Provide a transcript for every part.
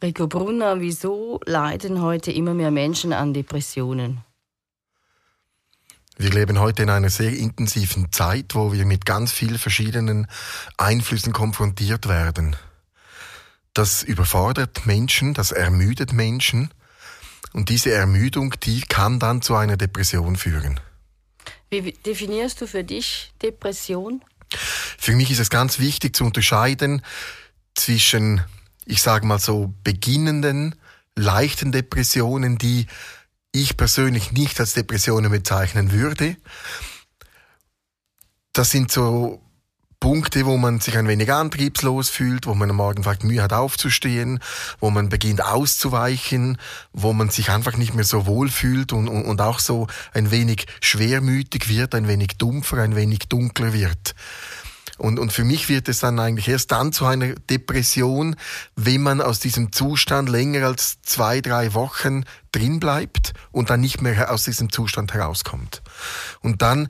Rico Brunner, wieso leiden heute immer mehr Menschen an Depressionen? Wir leben heute in einer sehr intensiven Zeit, wo wir mit ganz vielen verschiedenen Einflüssen konfrontiert werden. Das überfordert Menschen, das ermüdet Menschen und diese Ermüdung, die kann dann zu einer Depression führen. Wie definierst du für dich Depression? Für mich ist es ganz wichtig zu unterscheiden zwischen, ich sage mal so, beginnenden, leichten Depressionen, die ich persönlich nicht als Depressionen bezeichnen würde. Das sind so Punkte, wo man sich ein wenig antriebslos fühlt, wo man am Morgen vielleicht Mühe hat aufzustehen, wo man beginnt auszuweichen, wo man sich einfach nicht mehr so wohl fühlt und, und, und auch so ein wenig schwermütig wird, ein wenig dumpfer, ein wenig dunkler wird. Und, und für mich wird es dann eigentlich erst dann zu einer Depression, wenn man aus diesem Zustand länger als zwei, drei Wochen drin bleibt und dann nicht mehr aus diesem Zustand herauskommt. Und dann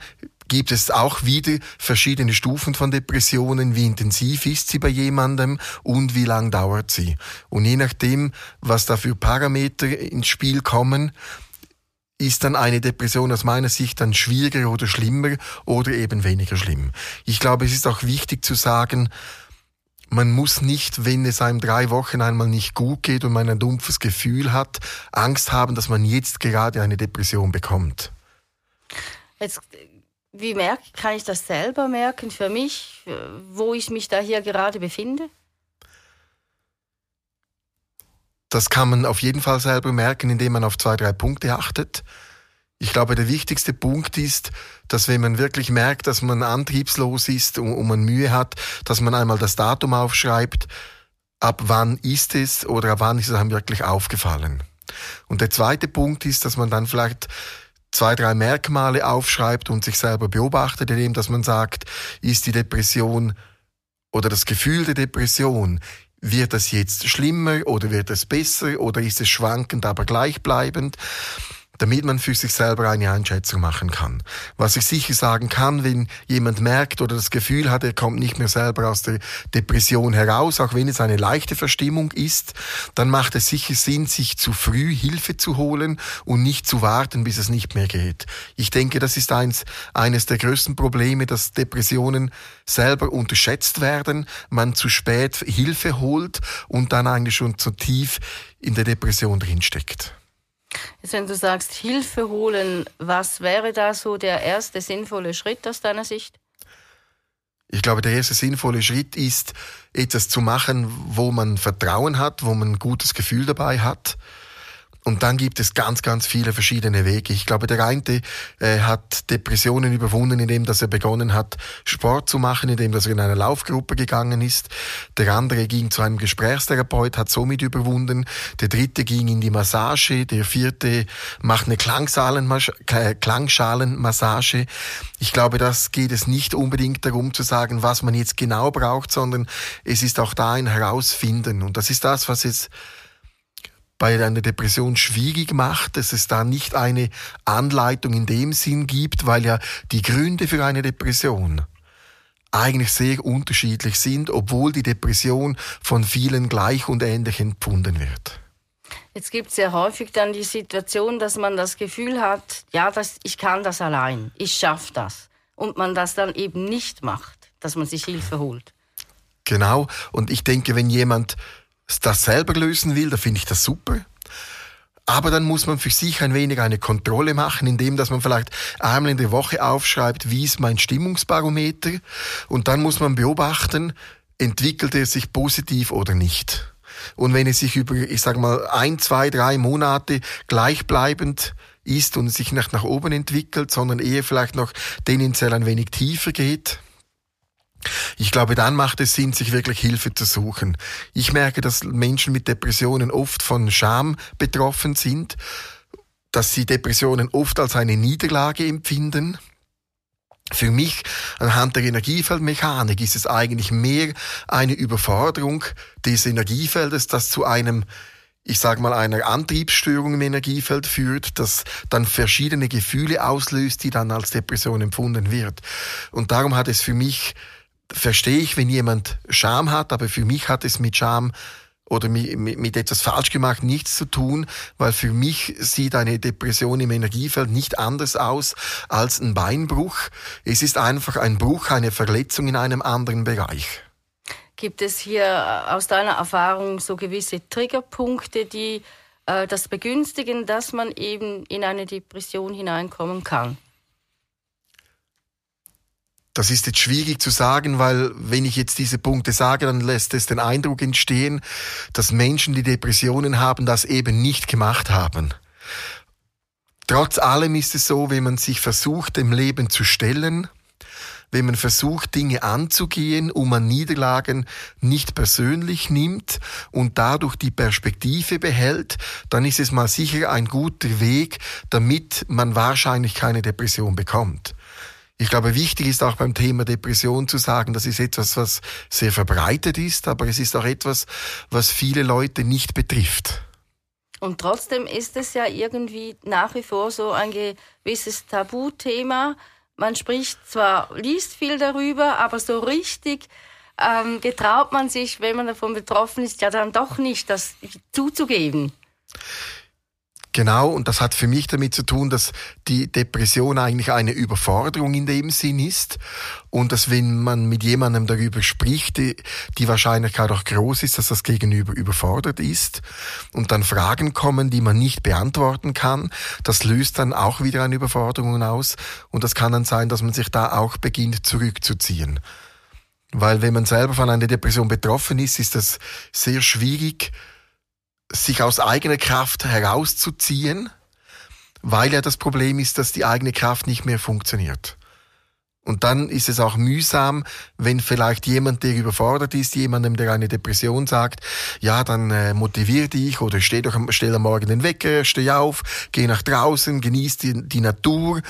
gibt es auch wieder verschiedene Stufen von Depressionen, wie intensiv ist sie bei jemandem und wie lang dauert sie. Und je nachdem, was da für Parameter ins Spiel kommen, ist dann eine Depression aus meiner Sicht dann schwieriger oder schlimmer oder eben weniger schlimm. Ich glaube, es ist auch wichtig zu sagen, man muss nicht, wenn es einem drei Wochen einmal nicht gut geht und man ein dumpfes Gefühl hat, Angst haben, dass man jetzt gerade eine Depression bekommt. Jetzt, wie merke, kann ich das selber merken für mich, wo ich mich da hier gerade befinde? Das kann man auf jeden Fall selber merken, indem man auf zwei, drei Punkte achtet. Ich glaube, der wichtigste Punkt ist, dass wenn man wirklich merkt, dass man antriebslos ist und, man Mühe hat, dass man einmal das Datum aufschreibt, ab wann ist es oder ab wann ist es einem wirklich aufgefallen. Und der zweite Punkt ist, dass man dann vielleicht zwei, drei Merkmale aufschreibt und sich selber beobachtet, indem dass man sagt, ist die Depression oder das Gefühl der Depression, wird es jetzt schlimmer oder wird es besser oder ist es schwankend, aber gleichbleibend? Damit man für sich selber eine Einschätzung machen kann. Was ich sicher sagen kann, wenn jemand merkt oder das Gefühl hat, er kommt nicht mehr selber aus der Depression heraus, auch wenn es eine leichte Verstimmung ist, dann macht es sicher Sinn, sich zu früh Hilfe zu holen und nicht zu warten, bis es nicht mehr geht. Ich denke, das ist eins, eines der größten Probleme, dass Depressionen selber unterschätzt werden, man zu spät Hilfe holt und dann eigentlich schon zu tief in der Depression drinsteckt. Jetzt, wenn du sagst, Hilfe holen, was wäre da so der erste sinnvolle Schritt aus deiner Sicht? Ich glaube, der erste sinnvolle Schritt ist, etwas zu machen, wo man Vertrauen hat, wo man ein gutes Gefühl dabei hat und dann gibt es ganz, ganz viele verschiedene Wege. Ich glaube, der eine äh, hat Depressionen überwunden, indem dass er begonnen hat, Sport zu machen, indem dass er in eine Laufgruppe gegangen ist. Der andere ging zu einem Gesprächstherapeut, hat somit überwunden. Der dritte ging in die Massage. Der vierte macht eine Klangschalenmassage. Ich glaube, das geht es nicht unbedingt darum zu sagen, was man jetzt genau braucht, sondern es ist auch da ein Herausfinden. Und das ist das, was jetzt bei einer Depression schwierig macht, dass es da nicht eine Anleitung in dem Sinn gibt, weil ja die Gründe für eine Depression eigentlich sehr unterschiedlich sind, obwohl die Depression von vielen gleich und ähnlich empfunden wird. Jetzt gibt es ja häufig dann die Situation, dass man das Gefühl hat, ja, das, ich kann das allein, ich schaffe das. Und man das dann eben nicht macht, dass man sich Hilfe holt. Genau, und ich denke, wenn jemand das selber lösen will, da finde ich das super. Aber dann muss man für sich ein wenig eine Kontrolle machen, indem dass man vielleicht einmal in der Woche aufschreibt, wie ist mein Stimmungsbarometer und dann muss man beobachten, entwickelt er sich positiv oder nicht. Und wenn es sich über, ich sage mal, ein, zwei, drei Monate gleichbleibend ist und sich nicht nach oben entwickelt, sondern eher vielleicht noch tendenziell ein wenig tiefer geht, ich glaube, dann macht es Sinn, sich wirklich Hilfe zu suchen. Ich merke, dass Menschen mit Depressionen oft von Scham betroffen sind, dass sie Depressionen oft als eine Niederlage empfinden. Für mich, anhand der Energiefeldmechanik, ist es eigentlich mehr eine Überforderung des Energiefeldes, das zu einem ich sage mal, einer Antriebsstörung im Energiefeld führt, das dann verschiedene Gefühle auslöst, die dann als Depression empfunden wird. Und darum hat es für mich verstehe ich, wenn jemand Scham hat, aber für mich hat es mit Scham oder mit, mit etwas falsch gemacht nichts zu tun, weil für mich sieht eine Depression im Energiefeld nicht anders aus als ein Beinbruch. Es ist einfach ein Bruch, eine Verletzung in einem anderen Bereich. Gibt es hier äh, aus deiner Erfahrung so gewisse Triggerpunkte, die äh, das begünstigen, dass man eben in eine Depression hineinkommen kann? Das ist jetzt schwierig zu sagen, weil wenn ich jetzt diese Punkte sage, dann lässt es den Eindruck entstehen, dass Menschen, die Depressionen haben, das eben nicht gemacht haben. Trotz allem ist es so, wenn man sich versucht, dem Leben zu stellen, wenn man versucht, Dinge anzugehen, um man Niederlagen nicht persönlich nimmt und dadurch die Perspektive behält, dann ist es mal sicher ein guter Weg, damit man wahrscheinlich keine Depression bekommt. Ich glaube, wichtig ist auch beim Thema Depression zu sagen, das ist etwas, was sehr verbreitet ist, aber es ist auch etwas, was viele Leute nicht betrifft. Und trotzdem ist es ja irgendwie nach wie vor so ein gewisses Tabuthema. Man spricht zwar, liest viel darüber, aber so richtig ähm, getraut man sich, wenn man davon betroffen ist, ja dann doch nicht, das zuzugeben. Genau, und das hat für mich damit zu tun, dass die Depression eigentlich eine Überforderung in dem Sinn ist und dass wenn man mit jemandem darüber spricht, die, die Wahrscheinlichkeit auch groß ist, dass das Gegenüber überfordert ist und dann Fragen kommen, die man nicht beantworten kann. Das löst dann auch wieder eine Überforderung aus und das kann dann sein, dass man sich da auch beginnt zurückzuziehen. Weil wenn man selber von einer Depression betroffen ist, ist das sehr schwierig, sich aus eigener Kraft herauszuziehen, weil ja das Problem ist, dass die eigene Kraft nicht mehr funktioniert. Und dann ist es auch mühsam, wenn vielleicht jemand, der überfordert ist, jemandem, der eine Depression sagt, ja, dann äh, motivier dich oder steh doch, stell am Morgen den Wecker, steh auf, geh nach draußen, genieß die, die Natur,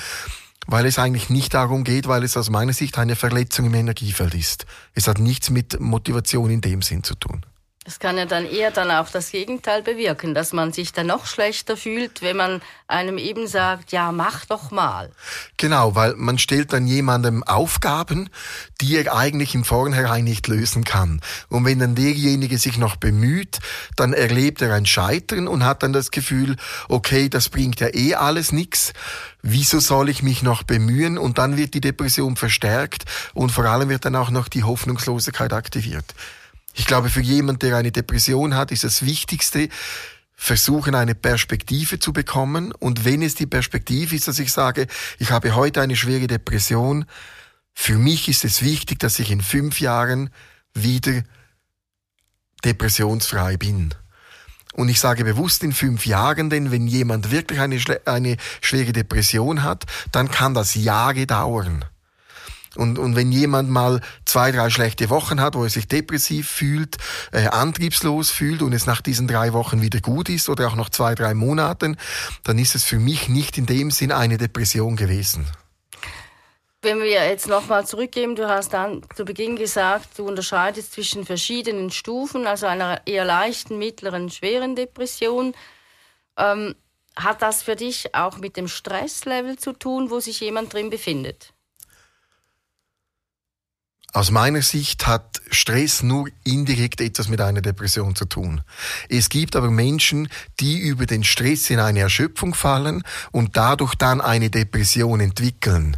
weil es eigentlich nicht darum geht, weil es aus meiner Sicht eine Verletzung im Energiefeld ist. Es hat nichts mit Motivation in dem Sinn zu tun. Das kann ja dann eher dann auch das Gegenteil bewirken, dass man sich dann noch schlechter fühlt, wenn man einem eben sagt, ja, mach doch mal. Genau, weil man stellt dann jemandem Aufgaben, die er eigentlich im Vornherein nicht lösen kann. Und wenn dann derjenige sich noch bemüht, dann erlebt er ein Scheitern und hat dann das Gefühl, okay, das bringt ja eh alles nix. Wieso soll ich mich noch bemühen? Und dann wird die Depression verstärkt und vor allem wird dann auch noch die Hoffnungslosigkeit aktiviert. Ich glaube, für jemand, der eine Depression hat, ist das Wichtigste, versuchen, eine Perspektive zu bekommen. Und wenn es die Perspektive ist, dass ich sage, ich habe heute eine schwere Depression, für mich ist es wichtig, dass ich in fünf Jahren wieder depressionsfrei bin. Und ich sage bewusst in fünf Jahren, denn wenn jemand wirklich eine, eine schwere Depression hat, dann kann das Jahre dauern. Und, und wenn jemand mal zwei, drei schlechte Wochen hat, wo er sich depressiv fühlt, äh, antriebslos fühlt und es nach diesen drei Wochen wieder gut ist oder auch noch zwei, drei Monaten, dann ist es für mich nicht in dem Sinn eine Depression gewesen. Wenn wir jetzt nochmal zurückgehen, du hast dann zu Beginn gesagt, du unterscheidest zwischen verschiedenen Stufen, also einer eher leichten, mittleren, schweren Depression. Ähm, hat das für dich auch mit dem Stresslevel zu tun, wo sich jemand drin befindet? Aus meiner Sicht hat Stress nur indirekt etwas mit einer Depression zu tun. Es gibt aber Menschen, die über den Stress in eine Erschöpfung fallen und dadurch dann eine Depression entwickeln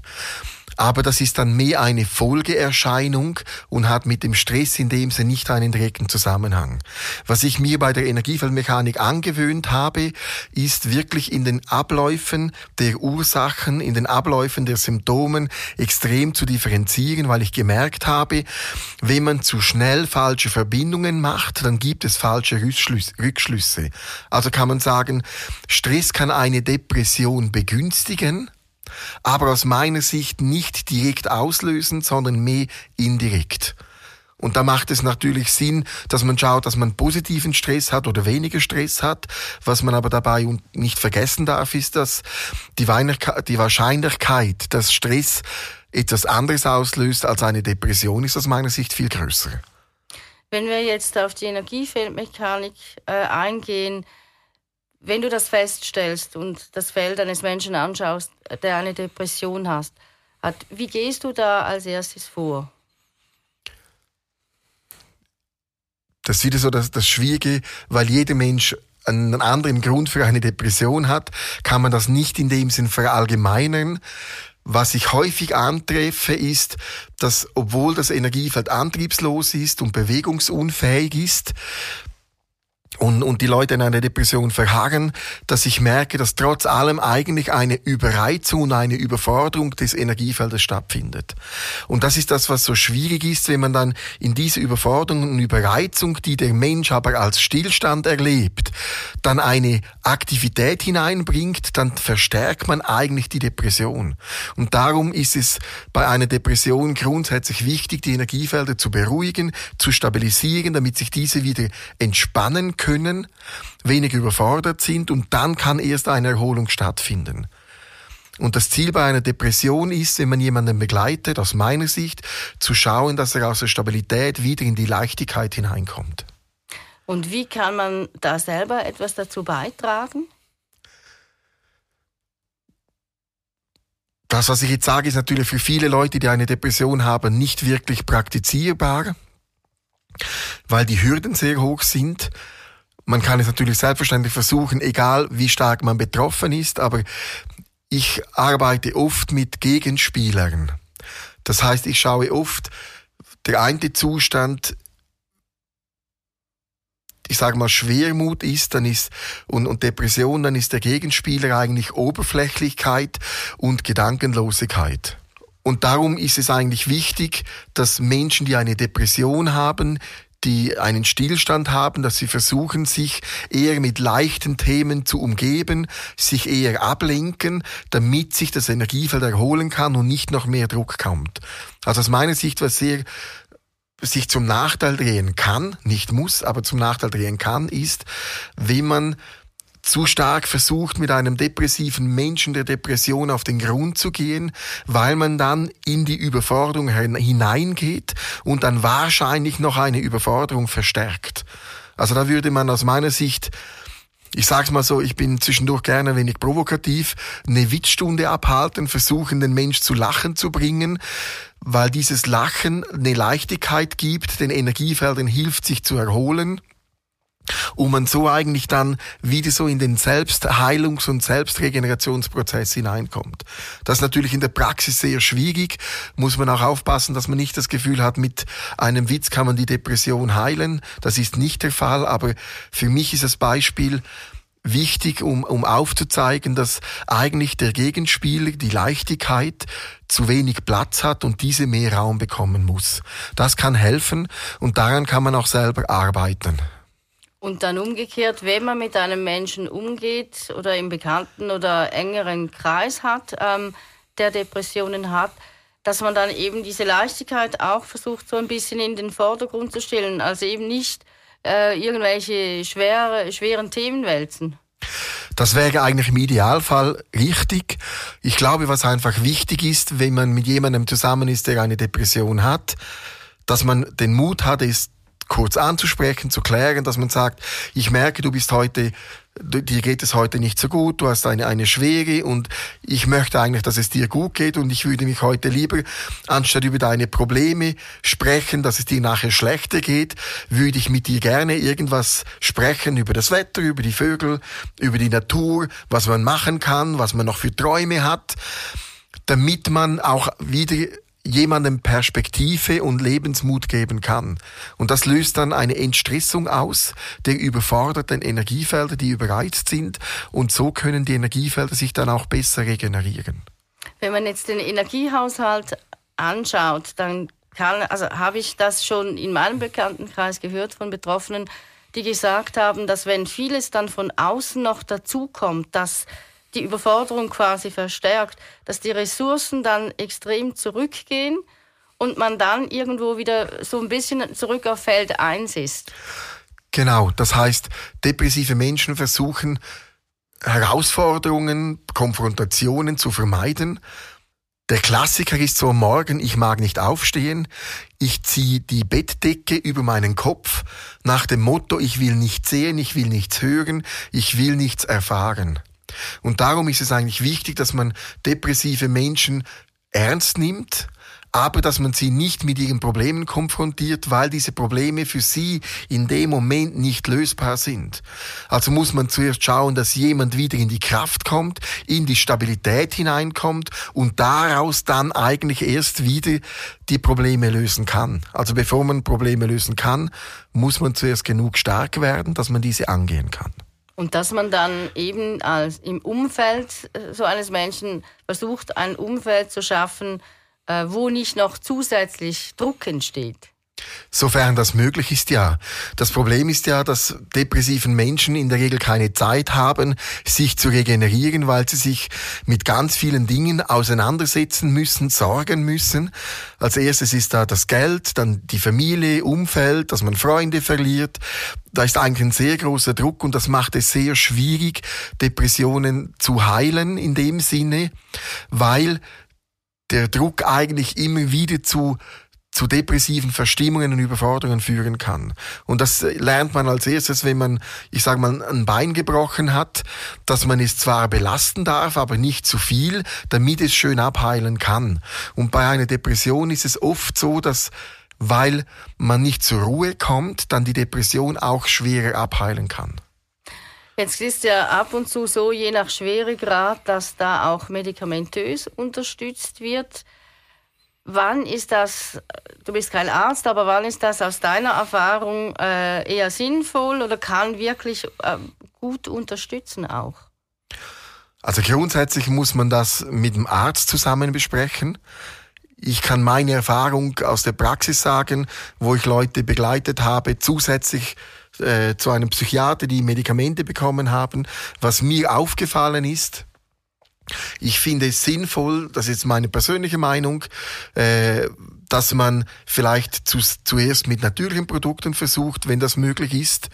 aber das ist dann mehr eine Folgeerscheinung und hat mit dem Stress in dem Sinne nicht einen direkten Zusammenhang. Was ich mir bei der Energiefeldmechanik angewöhnt habe, ist wirklich in den Abläufen der Ursachen, in den Abläufen der Symptomen extrem zu differenzieren, weil ich gemerkt habe, wenn man zu schnell falsche Verbindungen macht, dann gibt es falsche Rückschlüsse. Also kann man sagen, Stress kann eine Depression begünstigen, aber aus meiner Sicht nicht direkt auslösend, sondern mehr indirekt. Und da macht es natürlich Sinn, dass man schaut, dass man positiven Stress hat oder weniger Stress hat. Was man aber dabei nicht vergessen darf, ist, dass die Wahrscheinlichkeit, dass Stress etwas anderes auslöst als eine Depression, ist aus meiner Sicht viel größer. Wenn wir jetzt auf die Energiefeldmechanik äh, eingehen, wenn du das feststellst und das Feld eines Menschen anschaust, der eine Depression hast, hat, wie gehst du da als erstes vor? Das ist wieder so das, das Schwierige, weil jeder Mensch einen anderen Grund für eine Depression hat, kann man das nicht in dem Sinn verallgemeinern. Was ich häufig antreffe, ist, dass obwohl das Energiefeld antriebslos ist und bewegungsunfähig ist, und, und die Leute in einer Depression verharren, dass ich merke, dass trotz allem eigentlich eine Überreizung und eine Überforderung des Energiefeldes stattfindet. Und das ist das, was so schwierig ist, wenn man dann in diese Überforderung und Überreizung, die der Mensch aber als Stillstand erlebt, dann eine Aktivität hineinbringt, dann verstärkt man eigentlich die Depression. Und darum ist es bei einer Depression grundsätzlich wichtig, die Energiefelder zu beruhigen, zu stabilisieren, damit sich diese wieder entspannen können weniger überfordert sind und dann kann erst eine Erholung stattfinden. Und das Ziel bei einer Depression ist, wenn man jemanden begleitet, aus meiner Sicht, zu schauen, dass er aus der Stabilität wieder in die Leichtigkeit hineinkommt. Und wie kann man da selber etwas dazu beitragen? Das, was ich jetzt sage, ist natürlich für viele Leute, die eine Depression haben, nicht wirklich praktizierbar, weil die Hürden sehr hoch sind. Man kann es natürlich selbstverständlich versuchen, egal wie stark man betroffen ist, aber ich arbeite oft mit Gegenspielern. Das heißt, ich schaue oft, der eine Zustand, ich sage mal, Schwermut ist, dann ist, und, und Depression, dann ist der Gegenspieler eigentlich Oberflächlichkeit und Gedankenlosigkeit. Und darum ist es eigentlich wichtig, dass Menschen, die eine Depression haben, die einen Stillstand haben, dass sie versuchen, sich eher mit leichten Themen zu umgeben, sich eher ablenken, damit sich das Energiefeld erholen kann und nicht noch mehr Druck kommt. Also aus meiner Sicht, was sehr sich zum Nachteil drehen kann, nicht muss, aber zum Nachteil drehen kann, ist, wenn man zu stark versucht, mit einem depressiven Menschen der Depression auf den Grund zu gehen, weil man dann in die Überforderung hineingeht und dann wahrscheinlich noch eine Überforderung verstärkt. Also da würde man aus meiner Sicht ich sag's mal so, ich bin zwischendurch gerne ein wenig provokativ, eine Witzstunde abhalten, versuchen, den Mensch zu lachen zu bringen, weil dieses Lachen eine Leichtigkeit gibt, den Energiefeldern hilft, sich zu erholen und man so eigentlich dann wieder so in den Selbstheilungs- und Selbstregenerationsprozess hineinkommt. Das ist natürlich in der Praxis sehr schwierig, muss man auch aufpassen, dass man nicht das Gefühl hat, mit einem Witz kann man die Depression heilen. Das ist nicht der Fall, aber für mich ist das Beispiel wichtig, um, um aufzuzeigen, dass eigentlich der Gegenspieler, die Leichtigkeit, zu wenig Platz hat und diese mehr Raum bekommen muss. Das kann helfen und daran kann man auch selber arbeiten. Und dann umgekehrt, wenn man mit einem Menschen umgeht oder im bekannten oder engeren Kreis hat, ähm, der Depressionen hat, dass man dann eben diese Leichtigkeit auch versucht, so ein bisschen in den Vordergrund zu stellen. Also eben nicht äh, irgendwelche schwere, schweren Themen wälzen. Das wäre eigentlich im Idealfall richtig. Ich glaube, was einfach wichtig ist, wenn man mit jemandem zusammen ist, der eine Depression hat, dass man den Mut hat, es kurz anzusprechen, zu klären, dass man sagt, ich merke, du bist heute, dir geht es heute nicht so gut, du hast eine, eine Schwere und ich möchte eigentlich, dass es dir gut geht und ich würde mich heute lieber, anstatt über deine Probleme sprechen, dass es dir nachher schlechter geht, würde ich mit dir gerne irgendwas sprechen über das Wetter, über die Vögel, über die Natur, was man machen kann, was man noch für Träume hat, damit man auch wieder jemandem Perspektive und Lebensmut geben kann. Und das löst dann eine Entstressung aus der überforderten Energiefelder, die überreizt sind. Und so können die Energiefelder sich dann auch besser regenerieren. Wenn man jetzt den Energiehaushalt anschaut, dann kann, also habe ich das schon in meinem Bekanntenkreis gehört von Betroffenen, die gesagt haben, dass wenn vieles dann von außen noch dazukommt, dass die Überforderung quasi verstärkt, dass die Ressourcen dann extrem zurückgehen und man dann irgendwo wieder so ein bisschen zurück auf Feld 1 ist. Genau, das heißt, depressive Menschen versuchen Herausforderungen, Konfrontationen zu vermeiden. Der Klassiker ist so am Morgen, ich mag nicht aufstehen, ich ziehe die Bettdecke über meinen Kopf nach dem Motto, ich will nichts sehen, ich will nichts hören, ich will nichts erfahren. Und darum ist es eigentlich wichtig, dass man depressive Menschen ernst nimmt, aber dass man sie nicht mit ihren Problemen konfrontiert, weil diese Probleme für sie in dem Moment nicht lösbar sind. Also muss man zuerst schauen, dass jemand wieder in die Kraft kommt, in die Stabilität hineinkommt und daraus dann eigentlich erst wieder die Probleme lösen kann. Also bevor man Probleme lösen kann, muss man zuerst genug stark werden, dass man diese angehen kann. Und dass man dann eben als im Umfeld äh, so eines Menschen versucht, ein Umfeld zu schaffen, äh, wo nicht noch zusätzlich Druck entsteht. Sofern das möglich ist, ja. Das Problem ist ja, dass depressiven Menschen in der Regel keine Zeit haben, sich zu regenerieren, weil sie sich mit ganz vielen Dingen auseinandersetzen müssen, sorgen müssen. Als erstes ist da das Geld, dann die Familie, Umfeld, dass man Freunde verliert. Da ist eigentlich ein sehr großer Druck und das macht es sehr schwierig, Depressionen zu heilen in dem Sinne, weil der Druck eigentlich immer wieder zu zu depressiven Verstimmungen und Überforderungen führen kann. Und das lernt man als erstes, wenn man, ich sage mal, ein Bein gebrochen hat, dass man es zwar belasten darf, aber nicht zu viel, damit es schön abheilen kann. Und bei einer Depression ist es oft so, dass weil man nicht zur Ruhe kommt, dann die Depression auch schwerer abheilen kann. Jetzt ist ja ab und zu so, je nach Schweregrad, dass da auch medikamentös unterstützt wird. Wann ist das, du bist kein Arzt, aber wann ist das aus deiner Erfahrung äh, eher sinnvoll oder kann wirklich äh, gut unterstützen auch? Also grundsätzlich muss man das mit dem Arzt zusammen besprechen. Ich kann meine Erfahrung aus der Praxis sagen, wo ich Leute begleitet habe, zusätzlich äh, zu einem Psychiater, die Medikamente bekommen haben. Was mir aufgefallen ist, ich finde es sinnvoll, das ist meine persönliche Meinung, äh, dass man vielleicht zu, zuerst mit natürlichen Produkten versucht, wenn das möglich ist.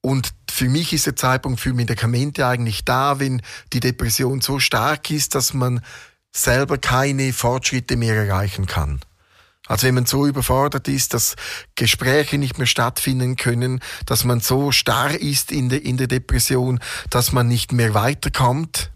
Und für mich ist der Zeitpunkt für Medikamente eigentlich da, wenn die Depression so stark ist, dass man selber keine Fortschritte mehr erreichen kann. Also wenn man so überfordert ist, dass Gespräche nicht mehr stattfinden können, dass man so starr ist in der, in der Depression, dass man nicht mehr weiterkommt,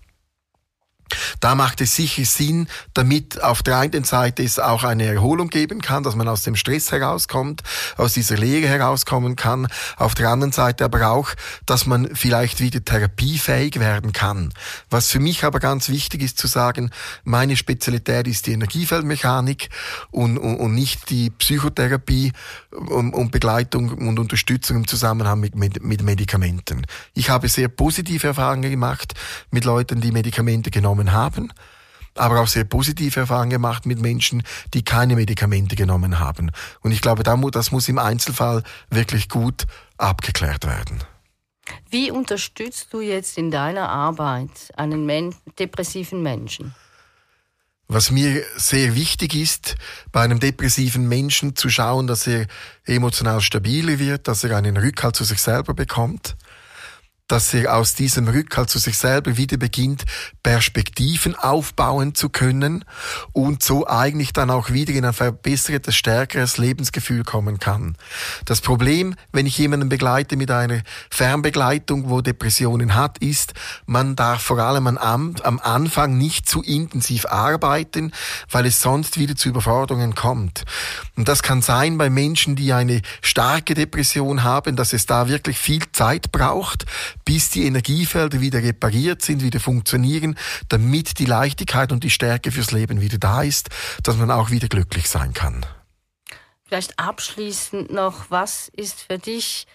da macht es sicher Sinn, damit auf der einen Seite es auch eine Erholung geben kann, dass man aus dem Stress herauskommt, aus dieser Lehre herauskommen kann. Auf der anderen Seite aber auch, dass man vielleicht wieder therapiefähig werden kann. Was für mich aber ganz wichtig ist zu sagen, meine Spezialität ist die Energiefeldmechanik und, und, und nicht die Psychotherapie und, und, Begleitung und Unterstützung im Zusammenhang mit, mit, mit Medikamenten. Ich habe sehr positive Erfahrungen gemacht mit Leuten, die Medikamente genommen genommen haben, aber auch sehr positive Erfahrungen gemacht mit Menschen, die keine Medikamente genommen haben. Und ich glaube, das muss im Einzelfall wirklich gut abgeklärt werden. Wie unterstützt du jetzt in deiner Arbeit einen Men depressiven Menschen? Was mir sehr wichtig ist, bei einem depressiven Menschen zu schauen, dass er emotional stabiler wird, dass er einen Rückhalt zu sich selber bekommt, dass er aus diesem Rückhalt zu sich selber wieder beginnt, Perspektiven aufbauen zu können und so eigentlich dann auch wieder in ein verbessertes, stärkeres Lebensgefühl kommen kann. Das Problem, wenn ich jemanden begleite mit einer Fernbegleitung, wo Depressionen hat, ist, man darf vor allem am, am Anfang nicht zu intensiv arbeiten, weil es sonst wieder zu Überforderungen kommt. Und das kann sein bei Menschen, die eine starke Depression haben, dass es da wirklich viel Zeit braucht, bis die Energiefelder wieder repariert sind, wieder funktionieren, damit die Leichtigkeit und die Stärke fürs Leben wieder da ist, dass man auch wieder glücklich sein kann. Vielleicht abschließend noch, was ist für dich,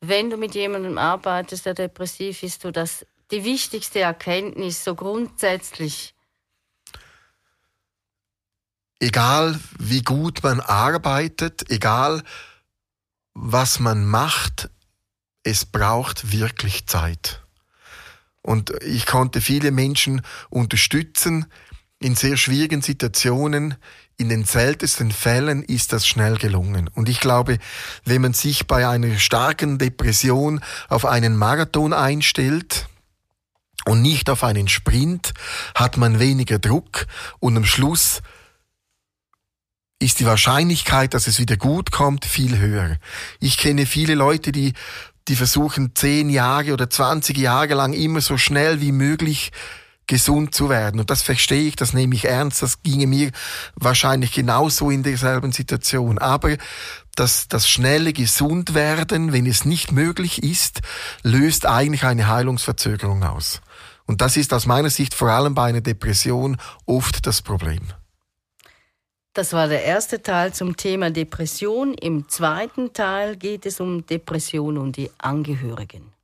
wenn du mit jemandem arbeitest, der depressiv ist, so das die wichtigste Erkenntnis so grundsätzlich? Egal wie gut man arbeitet, egal was man macht, es braucht wirklich Zeit. Und ich konnte viele Menschen unterstützen in sehr schwierigen Situationen. In den seltensten Fällen ist das schnell gelungen. Und ich glaube, wenn man sich bei einer starken Depression auf einen Marathon einstellt, und nicht auf einen Sprint, hat man weniger Druck und am Schluss ist die Wahrscheinlichkeit, dass es wieder gut kommt, viel höher. Ich kenne viele Leute, die die versuchen zehn Jahre oder 20 Jahre lang immer so schnell wie möglich gesund zu werden. Und das verstehe ich, das nehme ich ernst, das ginge mir wahrscheinlich genauso in derselben Situation. Aber das, das schnelle Gesundwerden, wenn es nicht möglich ist, löst eigentlich eine Heilungsverzögerung aus. Und das ist aus meiner Sicht vor allem bei einer Depression oft das Problem. Das war der erste Teil zum Thema Depression. Im zweiten Teil geht es um Depression und die Angehörigen.